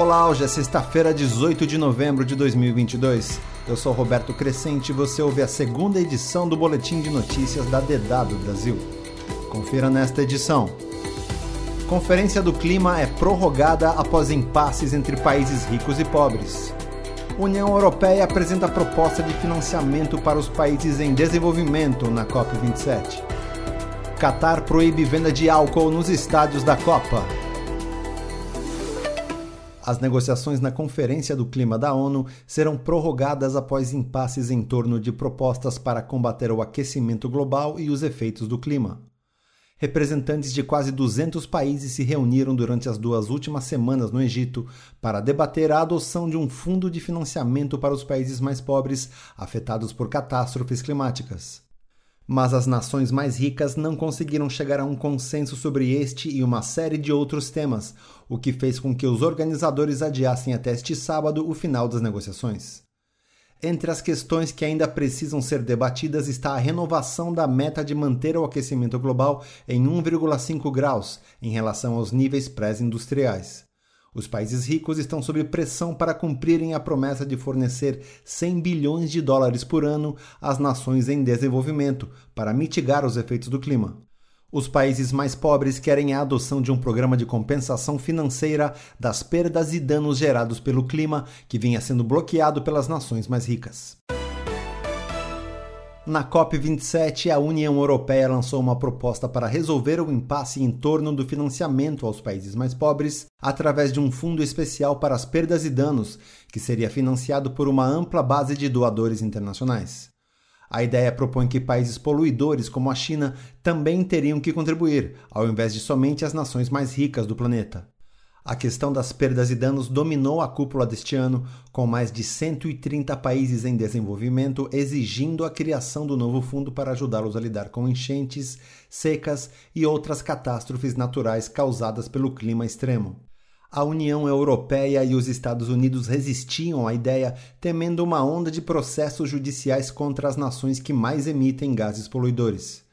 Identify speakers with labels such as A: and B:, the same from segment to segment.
A: Olá, hoje é sexta-feira, 18 de novembro de 2022. Eu sou Roberto Crescente e você ouve a segunda edição do Boletim de Notícias da DW Brasil. Confira nesta edição. Conferência do Clima é prorrogada após impasses entre países ricos e pobres. União Europeia apresenta proposta de financiamento para os países em desenvolvimento na COP27. Qatar proíbe venda de álcool nos estádios da Copa. As negociações na Conferência do Clima da ONU serão prorrogadas após impasses em torno de propostas para combater o aquecimento global e os efeitos do clima. Representantes de quase 200 países se reuniram durante as duas últimas semanas no Egito para debater a adoção de um fundo de financiamento para os países mais pobres afetados por catástrofes climáticas mas as nações mais ricas não conseguiram chegar a um consenso sobre este e uma série de outros temas, o que fez com que os organizadores adiassem até este sábado o final das negociações. Entre as questões que ainda precisam ser debatidas está a renovação da meta de manter o aquecimento global em 1,5 graus em relação aos níveis pré-industriais. Os países ricos estão sob pressão para cumprirem a promessa de fornecer 100 bilhões de dólares por ano às nações em desenvolvimento para mitigar os efeitos do clima. Os países mais pobres querem a adoção de um programa de compensação financeira das perdas e danos gerados pelo clima que vinha sendo bloqueado pelas nações mais ricas. Na COP27, a União Europeia lançou uma proposta para resolver o impasse em torno do financiamento aos países mais pobres através de um fundo especial para as perdas e danos, que seria financiado por uma ampla base de doadores internacionais. A ideia propõe que países poluidores como a China também teriam que contribuir, ao invés de somente as nações mais ricas do planeta. A questão das perdas e danos dominou a cúpula deste ano, com mais de 130 países em desenvolvimento exigindo a criação do novo fundo para ajudá-los a lidar com enchentes, secas e outras catástrofes naturais causadas pelo clima extremo. A União Europeia e os Estados Unidos resistiam à ideia, temendo uma onda de processos judiciais contra as nações que mais emitem gases poluidores.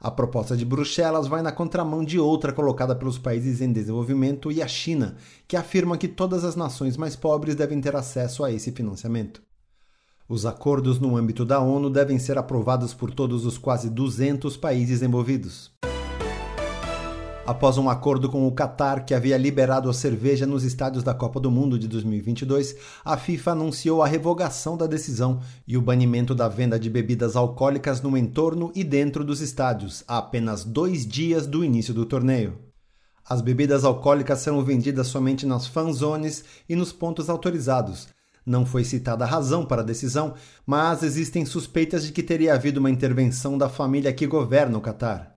A: A proposta de Bruxelas vai na contramão de outra colocada pelos países em desenvolvimento e a China, que afirma que todas as nações mais pobres devem ter acesso a esse financiamento. Os acordos no âmbito da ONU devem ser aprovados por todos os quase 200 países envolvidos após um acordo com o Qatar que havia liberado a cerveja nos estádios da Copa do Mundo de 2022, a FIFA anunciou a revogação da decisão e o banimento da venda de bebidas alcoólicas no entorno e dentro dos estádios, a apenas dois dias do início do torneio. As bebidas alcoólicas serão vendidas somente nas fanzones e nos pontos autorizados. Não foi citada a razão para a decisão, mas existem suspeitas de que teria havido uma intervenção da família que governa o Catar.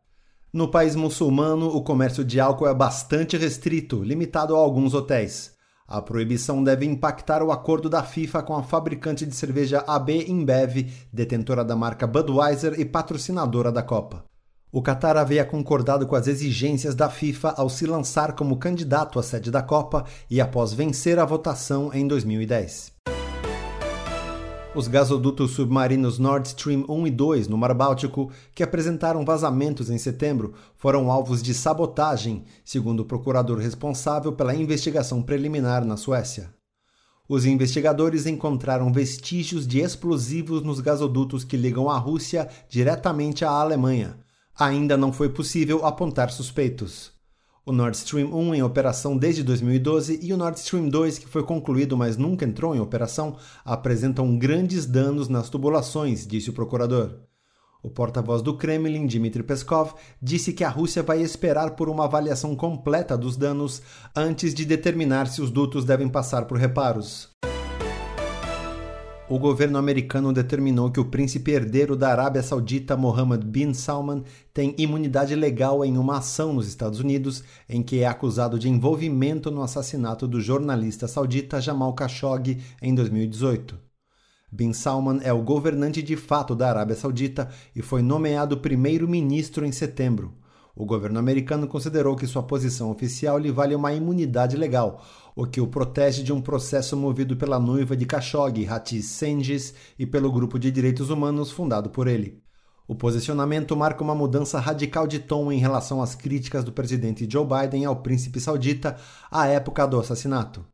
A: No país muçulmano, o comércio de álcool é bastante restrito, limitado a alguns hotéis. A proibição deve impactar o acordo da FIFA com a fabricante de cerveja AB InBev, detentora da marca Budweiser e patrocinadora da Copa. O Qatar havia concordado com as exigências da FIFA ao se lançar como candidato à sede da Copa e após vencer a votação em 2010. Os gasodutos submarinos Nord Stream 1 e 2 no Mar Báltico, que apresentaram vazamentos em setembro, foram alvos de sabotagem, segundo o procurador responsável pela investigação preliminar na Suécia. Os investigadores encontraram vestígios de explosivos nos gasodutos que ligam a Rússia diretamente à Alemanha. Ainda não foi possível apontar suspeitos o Nord Stream 1 em operação desde 2012 e o Nord Stream 2, que foi concluído mas nunca entrou em operação, apresentam grandes danos nas tubulações, disse o procurador. O porta-voz do Kremlin, Dmitry Peskov, disse que a Rússia vai esperar por uma avaliação completa dos danos antes de determinar se os dutos devem passar por reparos o governo americano determinou que o príncipe herdeiro da Arábia Saudita, Mohammed bin Salman, tem imunidade legal em uma ação nos Estados Unidos em que é acusado de envolvimento no assassinato do jornalista saudita Jamal Khashoggi em 2018. Bin Salman é o governante de fato da Arábia Saudita e foi nomeado primeiro-ministro em setembro. O governo americano considerou que sua posição oficial lhe vale uma imunidade legal, o que o protege de um processo movido pela noiva de Khashoggi, Hatice Cengiz, e pelo grupo de direitos humanos fundado por ele. O posicionamento marca uma mudança radical de tom em relação às críticas do presidente Joe Biden ao príncipe saudita à época do assassinato.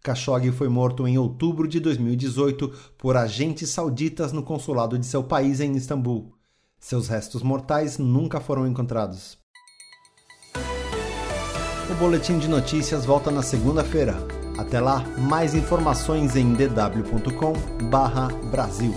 A: Khashoggi foi morto em outubro de 2018 por agentes sauditas no consulado de seu país em Istambul. Seus restos mortais nunca foram encontrados. O boletim de notícias volta na segunda-feira. Até lá, mais informações em dw.com/brasil.